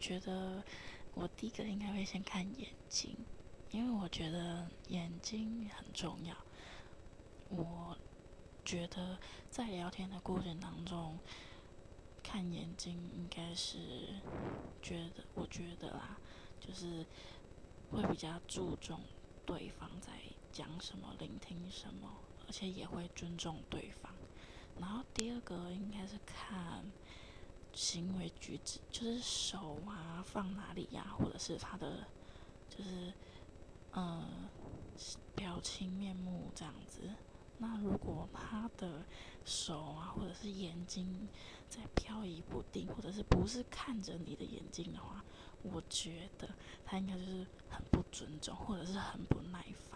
觉得我第一个应该会先看眼睛，因为我觉得眼睛很重要。我觉得在聊天的过程当中，看眼睛应该是觉得，我觉得啦，就是会比较注重对方在讲什么，聆听什么，而且也会尊重对方。然后第二个应该是看行为举止，就是手啊放哪里呀，或者是他的就是嗯表情面目这样子。那如果他的手啊或者是眼睛在飘移不定，或者是不是看着你的眼睛的话，我觉得他应该就是很不尊重，或者是很不耐烦。